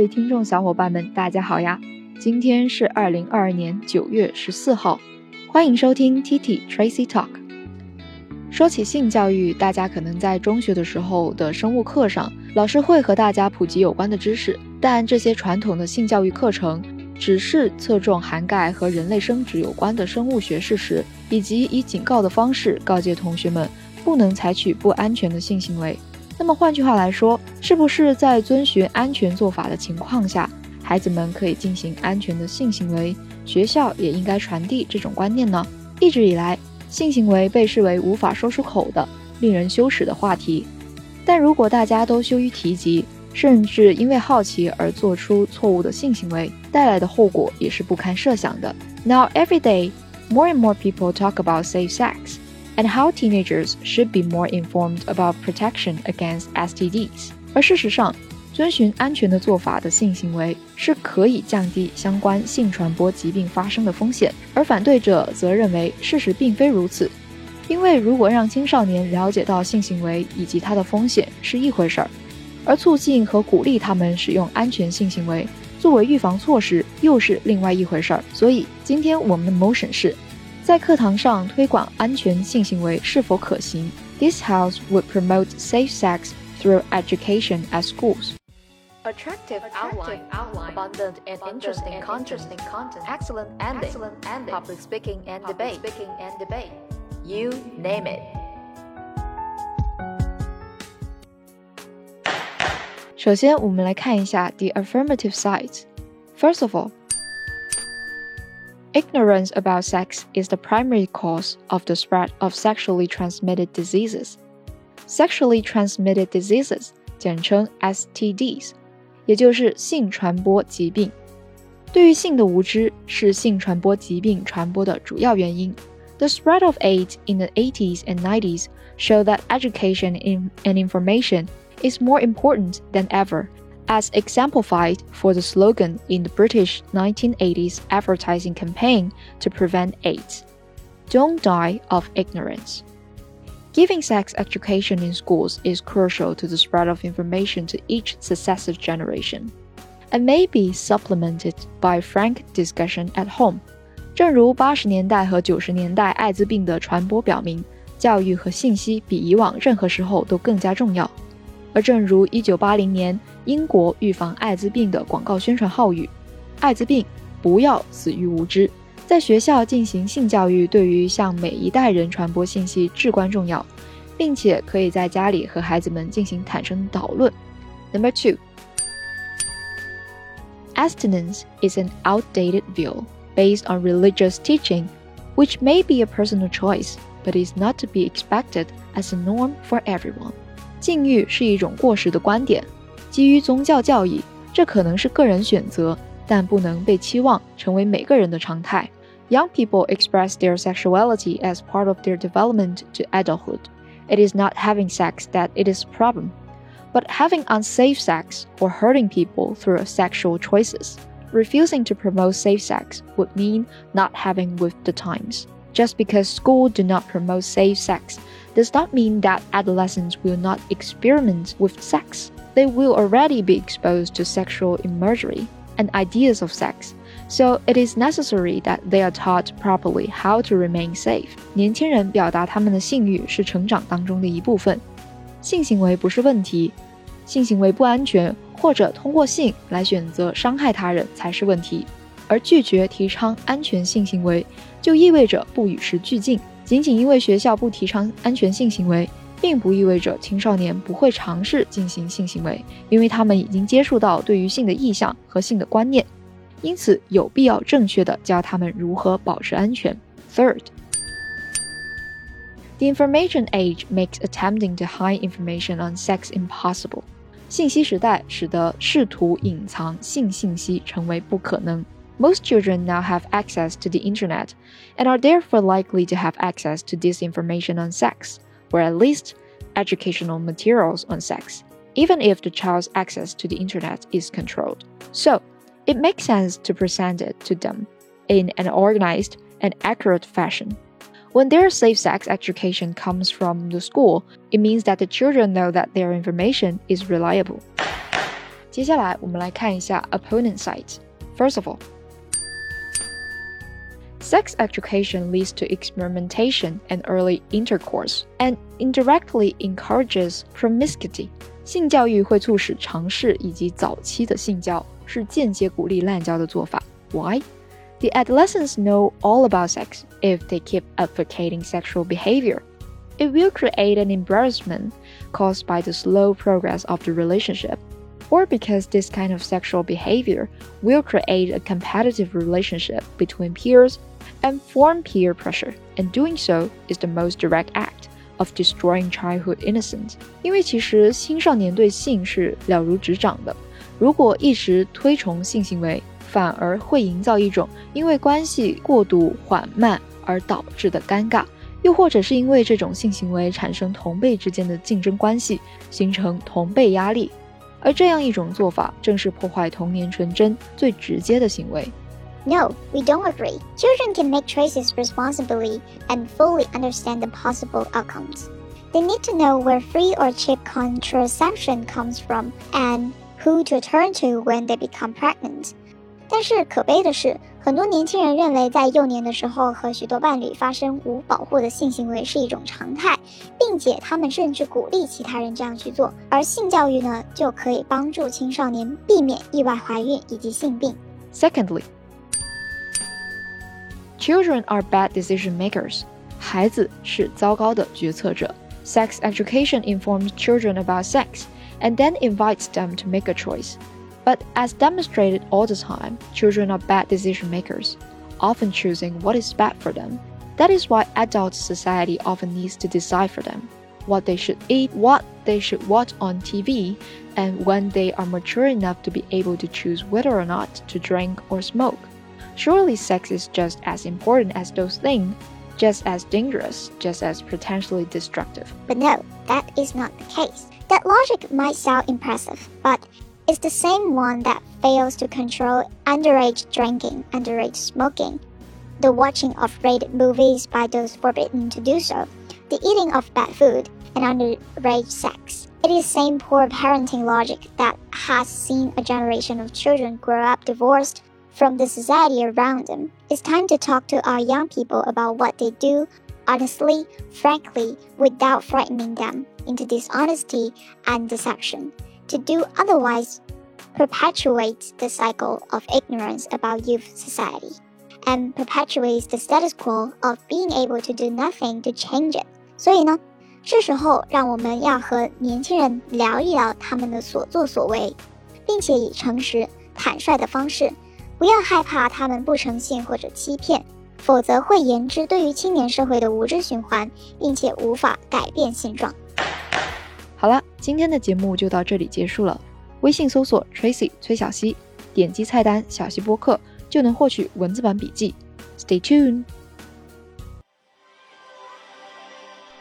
各位听众小伙伴们，大家好呀！今天是二零二二年九月十四号，欢迎收听 T T Tracy Talk。说起性教育，大家可能在中学的时候的生物课上，老师会和大家普及有关的知识，但这些传统的性教育课程只是侧重涵盖和人类生殖有关的生物学事实，以及以警告的方式告诫同学们不能采取不安全的性行为。那么换句话来说，是不是在遵循安全做法的情况下，孩子们可以进行安全的性行为？学校也应该传递这种观念呢？一直以来，性行为被视为无法说出口的、令人羞耻的话题。但如果大家都羞于提及，甚至因为好奇而做出错误的性行为，带来的后果也是不堪设想的。Now every day, more and more people talk about safe sex. And how teenagers should be more informed about protection against STDs。而事实上，遵循安全的做法的性行为是可以降低相关性传播疾病发生的风险，而反对者则认为事实并非如此。因为如果让青少年了解到性行为以及它的风险是一回事儿，而促进和鼓励他们使用安全性行为作为预防措施又是另外一回事儿。所以，今天我们的 motion 是。在课堂上推广安全性行为是否可行？This house would promote safe sex through education at schools. Attractive, outline, outline, abundant and interesting, content, content, excellent ending, excellent ending, public speaking and debate, speaking and debate. You name it. 首先，我们来看一下 the affirmative sides. First of all, Ignorance about sex is the primary cause of the spread of sexually transmitted diseases. Sexually transmitted diseases 简称 STDs，也就是性传播疾病。对于性的无知是性传播疾病传播的主要原因。The spread of AIDS in the 80s and 90s show that education and information is more important than ever as exemplified for the slogan in the British 1980s advertising campaign to prevent AIDS Don't die of ignorance. Giving sex education in schools is crucial to the spread of information to each successive generation, and may be supplemented by frank discussion at home. 正如八十年代和九十年代艾滋病的传播表明，教育和信息比以往任何时候都更加重要。而正如1980年 英国预防艾滋病的广告宣传号语：“艾滋病，不要死于无知。”在学校进行性教育，对于向每一代人传播信息至关重要，并且可以在家里和孩子们进行坦诚讨论。Number two, abstinence is an outdated view based on religious teaching, which may be a personal choice, but is not to be expected as a norm for everyone. 禁欲是一种过时的观点， 基于宗教教义，这可能是个人选择，但不能被期望成为每个人的常态。Young people express their sexuality as part of their development to adulthood. It is not having sex that it is a problem, but having unsafe sex or hurting people through sexual choices. Refusing to promote safe sex would mean not having with the times. Just because schools do not promote safe sex does not mean that adolescents will not experiment with sex. They will already be exposed to sexual imagery and ideas of sex, so it is necessary that they are taught properly how to remain safe. 年轻人表达他们的性欲是成长当中的一部分，性行为不是问题，性行为不安全或者通过性来选择伤害他人才是问题。而拒绝提倡安全性行为，就意味着不与时俱进。 仅仅因为学校不提倡安全性行为，并不意味着青少年不会尝试进行性行为，因为他们已经接触到对于性的意向和性的观念，因此有必要正确的教他们如何保持安全。Third, the information age makes attempting to hide information on sex impossible. 信息时代使得试图隐藏性信息成为不可能。Most children now have access to the internet and are therefore likely to have access to disinformation on sex, or at least educational materials on sex, even if the child's access to the internet is controlled. So, it makes sense to present it to them in an organized and accurate fashion. When their safe sex education comes from the school, it means that the children know that their information is reliable. 接下来我们来看一下 opponent side。First of all. Sex education leads to experimentation and early intercourse, and indirectly encourages promiscuity. 性教育会促使尝试以及早期的性交，是间接鼓励滥交的做法。Why? The adolescents know all about sex if they keep advocating sexual behavior. It will create an embarrassment caused by the slow progress of the relationship, or because this kind of sexual behavior will create a competitive relationship between peers and form peer pressure, and doing so is the most direct act of destroying childhood innocence. 因为其实青少年对性是了如指掌的，如果一直推崇性行为，反而会营造一种因为关系过度缓慢而导致的尴尬，又或者是因为这种性行为产生同辈之间的竞争关系，形成同辈压力，而这样一种做法正是破坏童年纯真最直接的行为。No, we don't agree. Children can make choices responsibly and fully understand the possible outcomes. They need to know where free or cheap contraception comes from and who to turn to when they become pregnant. 但是可悲的是，很多年轻人认为在幼年的时候和许多伴侣发生无保护的性行为是一种常态，并且他们甚至鼓励其他人这样去做。而性教育呢，就可以帮助青少年避免意外怀孕以及性病。Secondly, children are bad decision makers. 孩子是糟糕的决策者。Sex education informs children about sex and then invites them to make a choice. But as demonstrated all the time, children are bad decision makers, often choosing what is bad for them. That is why adult society often needs to decide for them what they should eat, what they should watch on TV, and when they are mature enough to be able to choose whether or not to drink or smoke. Surely sex is just as important as those things, just as dangerous, just as potentially destructive. But no, that is not the case. That logic might sound impressive, but it's the same one that fails to control underage drinking, underage smoking, the watching of rated movies by those forbidden to do so, the eating of bad food, and underage sex. It is the same poor parenting logic that has seen a generation of children grow up divorced from the society around them. It's time to talk to our young people about what they do honestly, frankly, without frightening them into dishonesty and deception. To do otherwise perpetuates the cycle of ignorance about youth society and perpetuates the status quo of being able to do nothing to change it. 所以呢，是时候让我们要和年轻人聊一聊他们的所作所为，并且以诚实、坦率的方式， 不要害怕他们不诚信或者欺骗，否则会延之对于青年社会的无知循环，并且无法改变现状。好了，今天的节目就到这里结束了。微信搜索 Tracy 崔小溪，点击菜单小溪播客就能获取文字版笔记。Stay tuned。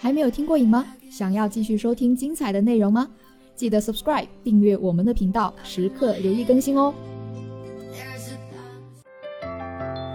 还没有听过瘾吗？想要继续收听精彩的内容吗？记得 subscribe 订阅我们的频道，时刻留意更新哦。